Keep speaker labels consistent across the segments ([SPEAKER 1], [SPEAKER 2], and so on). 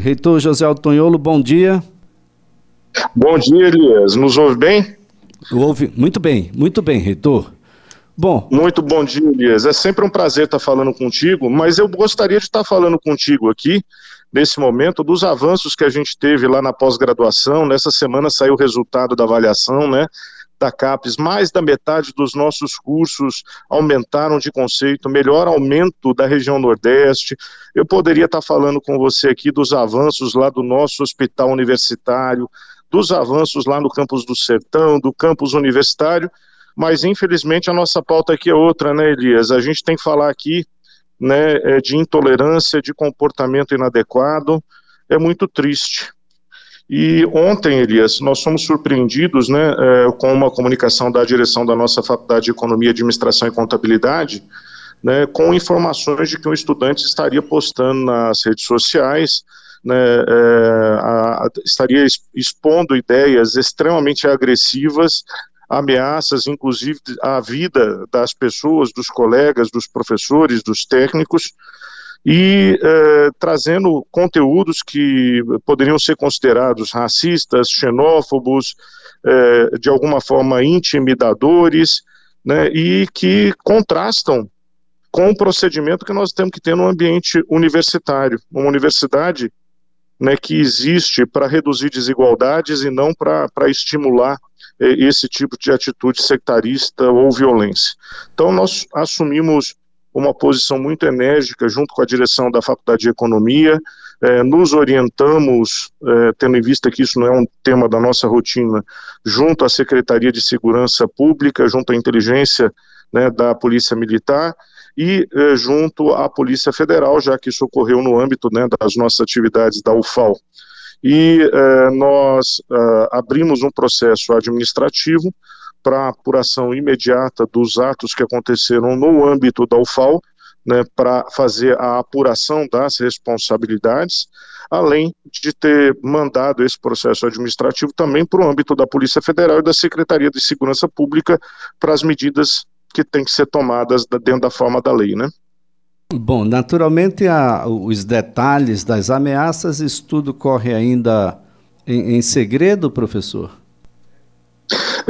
[SPEAKER 1] Reitor José Altonholo, bom dia.
[SPEAKER 2] Bom dia, Elias. Nos ouve bem?
[SPEAKER 1] Ouve muito bem, muito bem, reitor.
[SPEAKER 2] Bom. Muito bom dia, Elias. É sempre um prazer estar falando contigo, mas eu gostaria de estar falando contigo aqui, nesse momento, dos avanços que a gente teve lá na pós-graduação. Nessa semana saiu o resultado da avaliação, né? Da CAPES, mais da metade dos nossos cursos aumentaram de conceito, melhor aumento da região Nordeste. Eu poderia estar falando com você aqui dos avanços lá do nosso hospital universitário, dos avanços lá no campus do Sertão, do campus universitário, mas infelizmente a nossa pauta aqui é outra, né, Elias? A gente tem que falar aqui né, é, de intolerância, de comportamento inadequado, é muito triste. E ontem, Elias, nós fomos surpreendidos né, é, com uma comunicação da direção da nossa Faculdade de Economia, Administração e Contabilidade, né, com informações de que um estudante estaria postando nas redes sociais, né, é, a, estaria expondo ideias extremamente agressivas ameaças, inclusive, à vida das pessoas, dos colegas, dos professores, dos técnicos, e eh, trazendo conteúdos que poderiam ser considerados racistas, xenófobos, eh, de alguma forma intimidadores, né, e que contrastam com o procedimento que nós temos que ter no ambiente universitário. Uma universidade né, que existe para reduzir desigualdades e não para estimular esse tipo de atitude sectarista ou violência. Então, nós assumimos uma posição muito enérgica junto com a direção da Faculdade de Economia, eh, nos orientamos, eh, tendo em vista que isso não é um tema da nossa rotina, junto à Secretaria de Segurança Pública, junto à inteligência né, da Polícia Militar e eh, junto à Polícia Federal, já que isso ocorreu no âmbito né, das nossas atividades da UFAL. E nós abrimos um processo administrativo para apuração imediata dos atos que aconteceram no âmbito da UFAL, né, para fazer a apuração das responsabilidades, além de ter mandado esse processo administrativo também para o âmbito da Polícia Federal e da Secretaria de Segurança Pública para as medidas que têm que ser tomadas dentro da forma da lei, né?
[SPEAKER 1] Bom, naturalmente a, os detalhes das ameaças, isso tudo corre ainda em, em segredo, professor?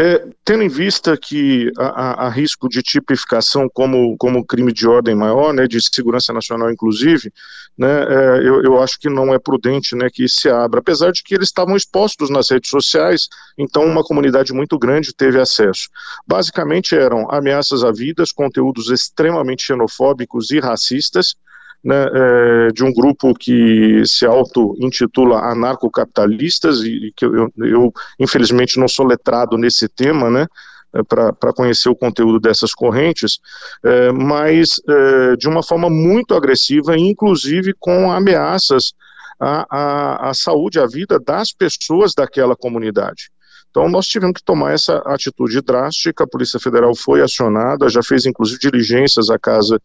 [SPEAKER 2] É, tendo em vista que há, risco de tipificação como, como crime de ordem maior, né, de segurança nacional inclusive, né, é, eu, eu acho que não é prudente né, que se abra, apesar de que eles estavam expostos nas redes sociais, então uma comunidade muito grande teve acesso. Basicamente eram ameaças à vidas, conteúdos extremamente xenofóbicos e racistas, né, é, de um grupo que se auto-intitula anarcocapitalistas, e, e que eu, eu, infelizmente, não sou letrado nesse tema, né, é, para conhecer o conteúdo dessas correntes, é, mas é, de uma forma muito agressiva, inclusive com ameaças à, à, à saúde, à vida das pessoas daquela comunidade. Então, nós tivemos que tomar essa atitude drástica. A Polícia Federal foi acionada, já fez inclusive diligências à casa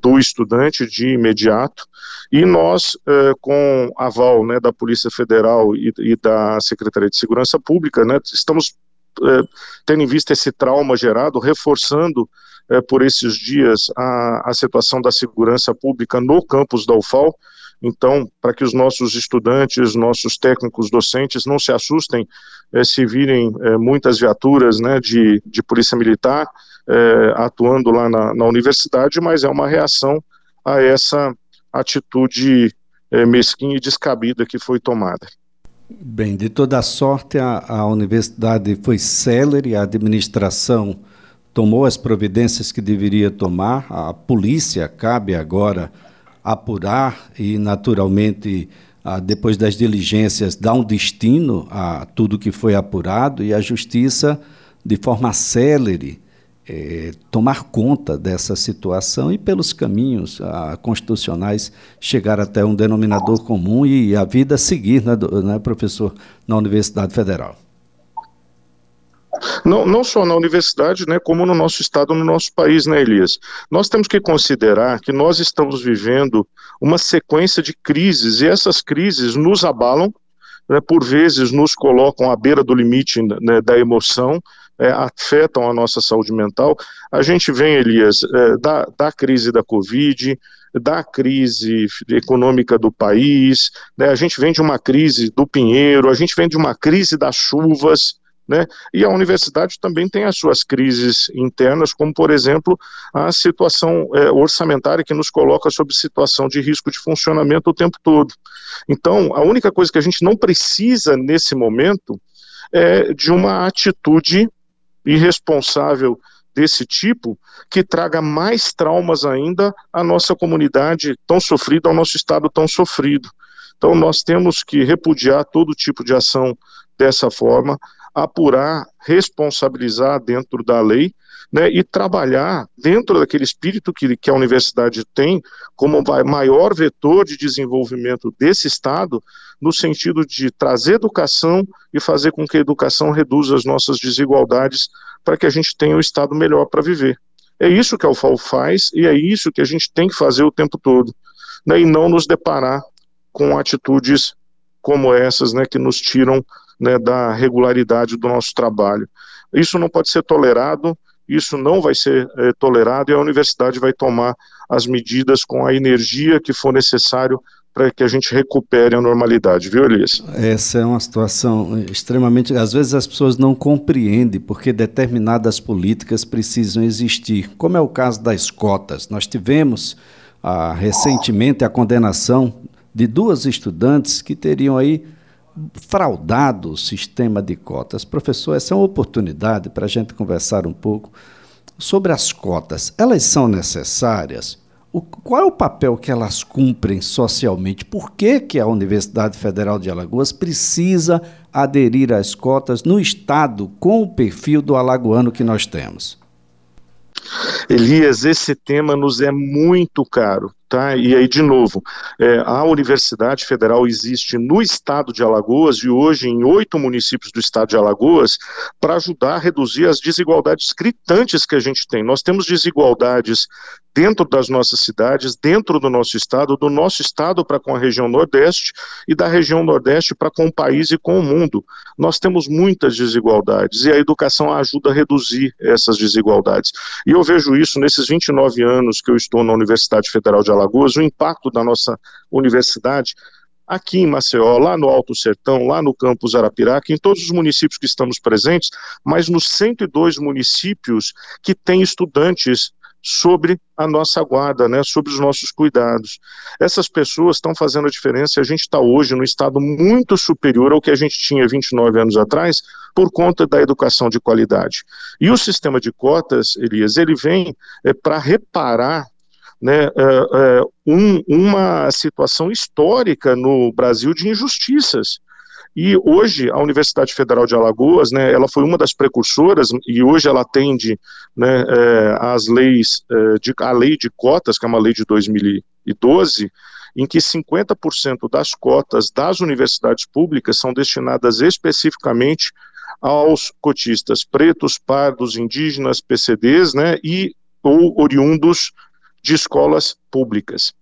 [SPEAKER 2] do estudante de imediato. E nós, eh, com aval né, da Polícia Federal e, da Secretaria de Segurança Pública, né, estamos eh, tendo em vista esse trauma gerado, reforçando por esses dias a, a situação da segurança pública no campus da UFAL. Então, para que os nossos estudantes, nossos técnicos docentes não se assustem eh, se virem eh, muitas viaturas né, de, de polícia militar eh, atuando lá na, na, universidade, mas é uma reação a essa atitude mesquinha e descabida que foi tomada.
[SPEAKER 1] Bem, de toda sorte, a, a universidade foi célere, a administração tomou as providências que deveria tomar, a polícia cabe agora apurar e, naturalmente, ah, depois das diligências, dar um destino a tudo que foi apurado e a justiça, de forma célere, eh, tomar conta dessa situação e, pelos caminhos ah, constitucionais, chegar até um denominador comum e a vida seguir, né, né professor, na Universidade Federal.
[SPEAKER 2] Não, não só na universidade, né, como no nosso estado, no nosso país, né, Elias? Nós temos que considerar que nós estamos vivendo uma sequência de crises e essas crises nos abalam, né, por vezes nos colocam à beira do limite né, da emoção, é, afetam a nossa saúde mental. A gente vem, Elias, é, da, da crise da Covid, da crise econômica do país, né, a gente vem de uma crise do Pinheiro, a gente vem de uma crise das chuvas, né? E a universidade também tem as suas crises internas, como, por exemplo, a situação é, orçamentária que nos coloca sob situação de risco de funcionamento o tempo todo. Então, a única coisa que a gente não precisa nesse momento é de uma atitude irresponsável desse tipo que traga mais traumas ainda à nossa comunidade tão sofrida, ao nosso estado tão sofrido. Então, nós temos que repudiar todo tipo de ação dessa forma, apurar, responsabilizar dentro da lei né, e trabalhar dentro daquele espírito que, que a universidade tem como maior vetor de desenvolvimento desse Estado, no sentido de trazer educação e fazer com que a educação reduza as nossas desigualdades para que a gente tenha um Estado melhor para viver. É isso que a UFAO faz e é isso que a gente tem que fazer o tempo todo, né, e não nos deparar com atitudes como essas, né, que nos tiram né, da regularidade do nosso trabalho. Isso não pode ser tolerado, isso não vai ser é, tolerado e a universidade vai tomar as medidas com a energia que for necessário para que a gente recupere a normalidade, viu, Elias?
[SPEAKER 1] Essa é uma situação extremamente. Às vezes as pessoas não compreendem porque determinadas políticas precisam existir, como é o caso das cotas. Nós tivemos ah, recentemente a condenação de duas estudantes que teriam aí fraudado o sistema de cotas. Professor, essa é uma oportunidade para a gente conversar um pouco sobre as cotas. Elas são necessárias? O, qual é o papel que elas cumprem socialmente? Por que, que a Universidade Federal de Alagoas precisa aderir às cotas no Estado com o perfil do alagoano que nós temos?
[SPEAKER 2] Elias, esse tema nos é muito caro. Tá? E aí, de novo, é, a Universidade Federal existe no estado de Alagoas e hoje em oito municípios do estado de Alagoas para ajudar a reduzir as desigualdades gritantes que a gente tem. Nós temos desigualdades dentro das nossas cidades, dentro do nosso estado, do nosso estado para com a região Nordeste e da região Nordeste para com o país e com o mundo. Nós temos muitas desigualdades e a educação ajuda a reduzir essas desigualdades. E eu vejo isso nesses 29 anos que eu estou na Universidade Federal de Alagoas, o impacto da nossa universidade aqui em Maceió, lá no Alto Sertão, lá no campus Arapiraca, em todos os municípios que estamos presentes, mas nos 102 municípios que têm estudantes sobre a nossa guarda, né, sobre os nossos cuidados. Essas pessoas estão fazendo a diferença a gente está hoje no estado muito superior ao que a gente tinha 29 anos atrás por conta da educação de qualidade. E o sistema de cotas, Elias, ele vem é, para reparar né, é, é, um, uma situação histórica no Brasil de injustiças. E hoje a Universidade Federal de Alagoas, né, ela foi uma das precursoras e hoje ela atende né, é, as leis, é, de, a lei de cotas, que é uma lei de 2012, em que 50% das cotas das universidades públicas são destinadas especificamente aos cotistas pretos, pardos, indígenas, PCDs, né, e ou oriundos de escolas públicas.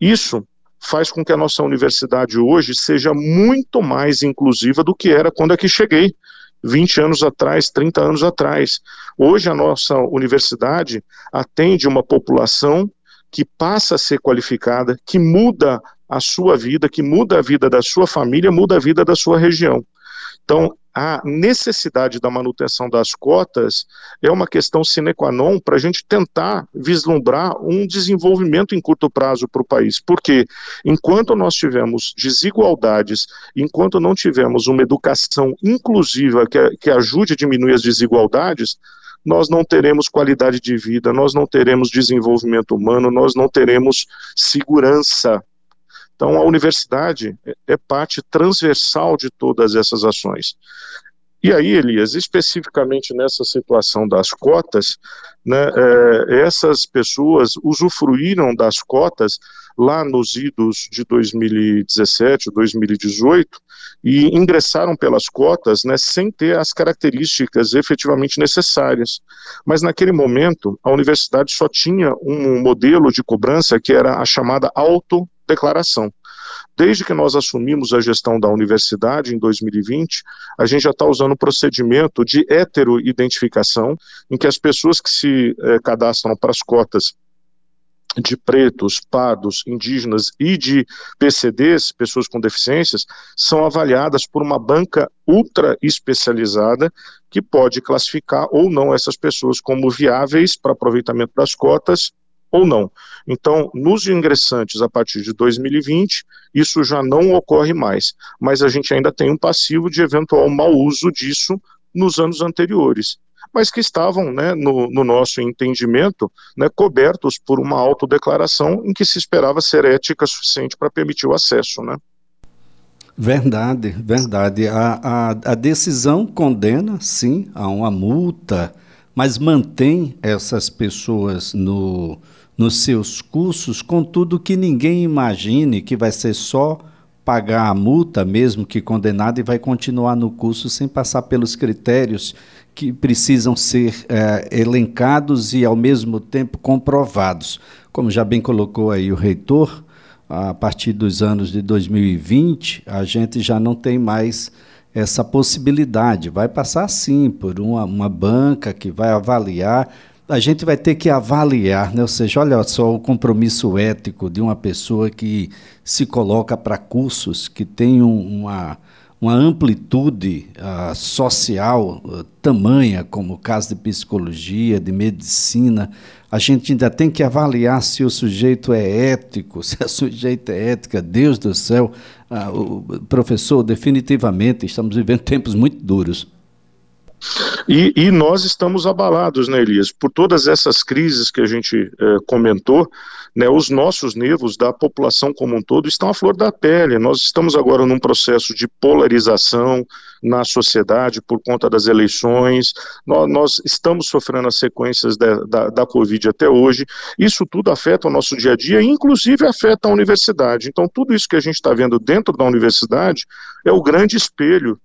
[SPEAKER 2] Isso faz com que a nossa universidade hoje seja muito mais inclusiva do que era quando aqui cheguei. 20 anos atrás, 30 anos atrás. Hoje a nossa universidade atende uma população que passa a ser qualificada, que muda a sua vida, que muda a vida da sua família, muda a vida da sua região. Então, a necessidade da manutenção das cotas é uma questão sine qua non para a gente tentar vislumbrar um desenvolvimento em curto prazo para o país. Porque enquanto nós tivermos desigualdades, enquanto não tivermos uma educação inclusiva que, que ajude a diminuir as desigualdades, nós não teremos qualidade de vida, nós não teremos desenvolvimento humano, nós não teremos segurança então, a universidade é, parte transversal de todas essas ações. E aí, Elias, especificamente nessa situação das cotas, né, é, essas pessoas usufruíram das cotas lá nos idos de 2017, 2018, e ingressaram pelas cotas né, sem ter as características efetivamente necessárias. Mas naquele momento, a universidade só tinha um modelo de cobrança que era a chamada auto declaração. desde que nós assumimos a gestão da universidade em 2020, a gente já está usando o procedimento de heteroidentificação, em que as pessoas que se eh, cadastram para as cotas de pretos, pardos, indígenas e de PCDs, pessoas com deficiências, são avaliadas por uma banca ultra especializada que pode classificar ou não essas pessoas como viáveis para aproveitamento das cotas ou não. Então, nos ingressantes a partir de 2020, isso já não ocorre mais, mas a gente ainda tem um passivo de eventual mau uso disso nos anos anteriores mas que estavam, né, no, no, nosso entendimento, né, cobertos por uma autodeclaração em que se esperava ser ética suficiente para permitir o acesso. Né?
[SPEAKER 1] Verdade, verdade. A, a, a decisão condena, sim, a uma multa, mas mantém essas pessoas no, nos seus cursos, contudo que ninguém imagine que vai ser só pagar a multa, mesmo que condenado, e vai continuar no curso sem passar pelos critérios que precisam ser é, elencados e, ao mesmo tempo, comprovados. Como já bem colocou aí o reitor, a partir dos anos de 2020, a gente já não tem mais essa possibilidade. Vai passar, sim, por uma, uma banca que vai avaliar a gente vai ter que avaliar, né? ou seja, olha só o compromisso ético de uma pessoa que se coloca para cursos que tem um, uma, uma amplitude uh, social uh, tamanha, como o caso de psicologia, de medicina. A gente ainda tem que avaliar se o sujeito é ético, se a sujeito é ética, Deus do céu. Uh, o professor, definitivamente, estamos vivendo tempos muito duros.
[SPEAKER 2] E, e, nós estamos abalados, né, Elias, por todas essas crises que a gente eh, comentou, né, os nossos nervos da população como um todo estão à flor da pele. Nós estamos agora num processo de polarização na sociedade por conta das eleições, nós, nós estamos sofrendo as sequências da, da, da Covid até hoje. Isso tudo afeta o nosso dia a dia, inclusive afeta a universidade. Então, tudo isso que a gente está vendo dentro da universidade é o grande espelho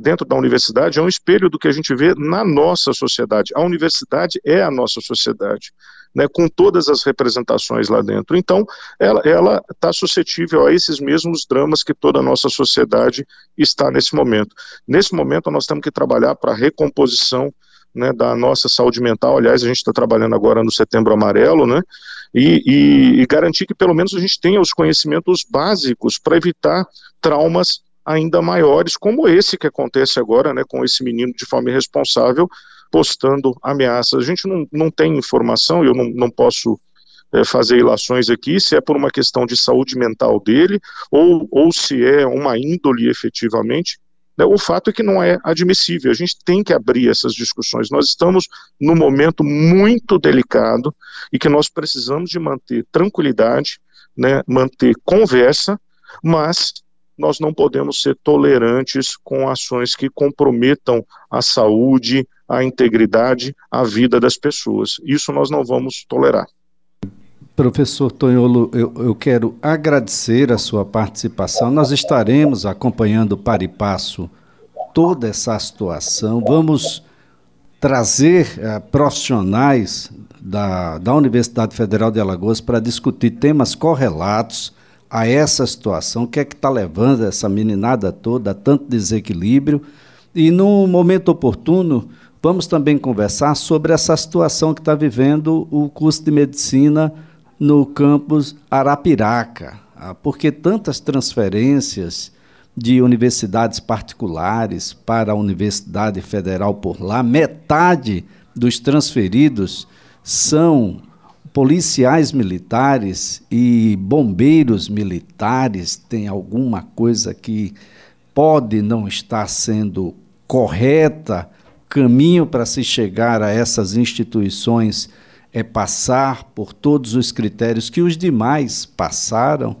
[SPEAKER 2] dentro da universidade é um espelho do que a gente vê na nossa sociedade. A universidade é a nossa sociedade, né, com todas as representações lá dentro. Então, ela está suscetível a esses mesmos dramas que toda a nossa sociedade está nesse momento. Nesse momento, nós temos que trabalhar para a recomposição né, da nossa saúde mental. Aliás, a gente está trabalhando agora no Setembro Amarelo, né, e, e, e, garantir que pelo menos a gente tenha os conhecimentos básicos para evitar traumas ainda maiores, como esse que acontece agora, né, com esse menino de forma irresponsável postando ameaças. A gente não, não tem informação, eu não, não posso é, fazer ilações aqui, se é por uma questão de saúde mental dele, ou, ou se é uma índole efetivamente. Né, o fato é que não é admissível, a gente tem que abrir essas discussões. Nós estamos num momento muito delicado e que nós precisamos de manter tranquilidade, né, manter conversa, mas nós não podemos ser tolerantes com ações que comprometam a saúde, a integridade, a vida das pessoas. Isso nós não vamos tolerar.
[SPEAKER 1] Professor Tonholo, eu, eu quero agradecer a sua participação. Nós estaremos acompanhando para e passo toda essa situação. Vamos trazer uh, profissionais da, da Universidade Federal de Alagoas para discutir temas correlatos a essa situação, o que é que está levando essa meninada toda a tanto desequilíbrio. E no momento oportuno, vamos também conversar sobre essa situação que está vivendo o curso de medicina no campus Arapiraca. Ah, porque tantas transferências de universidades particulares para a Universidade Federal por lá, metade dos transferidos são policiais militares e bombeiros militares têm alguma coisa que pode não estar sendo correta, caminho para se chegar a essas instituições é passar por todos os critérios que os demais passaram,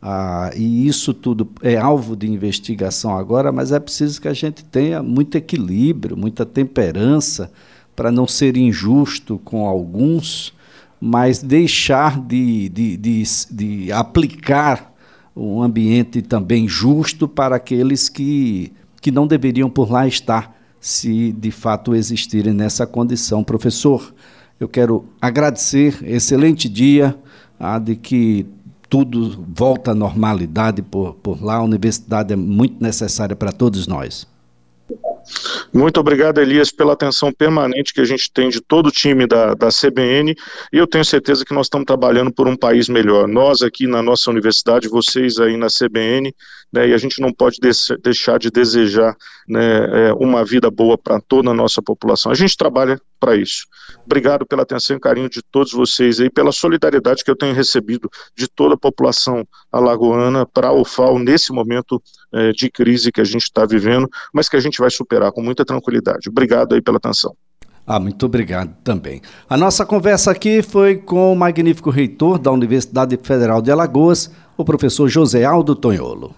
[SPEAKER 1] ah, e isso tudo é alvo de investigação agora, mas é preciso que a gente tenha muito equilíbrio, muita temperança, para não ser injusto com alguns mas deixar de, de, de, de aplicar um ambiente também justo para aqueles que, que não deveriam por lá estar, se de fato existirem nessa condição. Professor, eu quero agradecer, excelente dia, ah, de que tudo volta à normalidade por, por lá. A universidade é muito necessária para todos nós.
[SPEAKER 2] Muito obrigado, Elias, pela atenção permanente que a gente tem de todo o time da, da CBN e eu tenho certeza que nós estamos trabalhando por um país melhor. Nós aqui na nossa universidade, vocês aí na CBN, né, e a gente não pode deixar de desejar né, é, uma vida boa para toda a nossa população. A gente trabalha para isso. Obrigado pela atenção e carinho de todos vocês aí, pela solidariedade que eu tenho recebido de toda a população alagoana para o FAO nesse momento é, de crise que a gente está vivendo, mas que a gente vai superar com muita tranquilidade. Obrigado aí pela atenção.
[SPEAKER 1] Ah, muito obrigado também. A nossa conversa aqui foi com o magnífico reitor da Universidade Federal de Alagoas, o professor José Aldo Tonholo.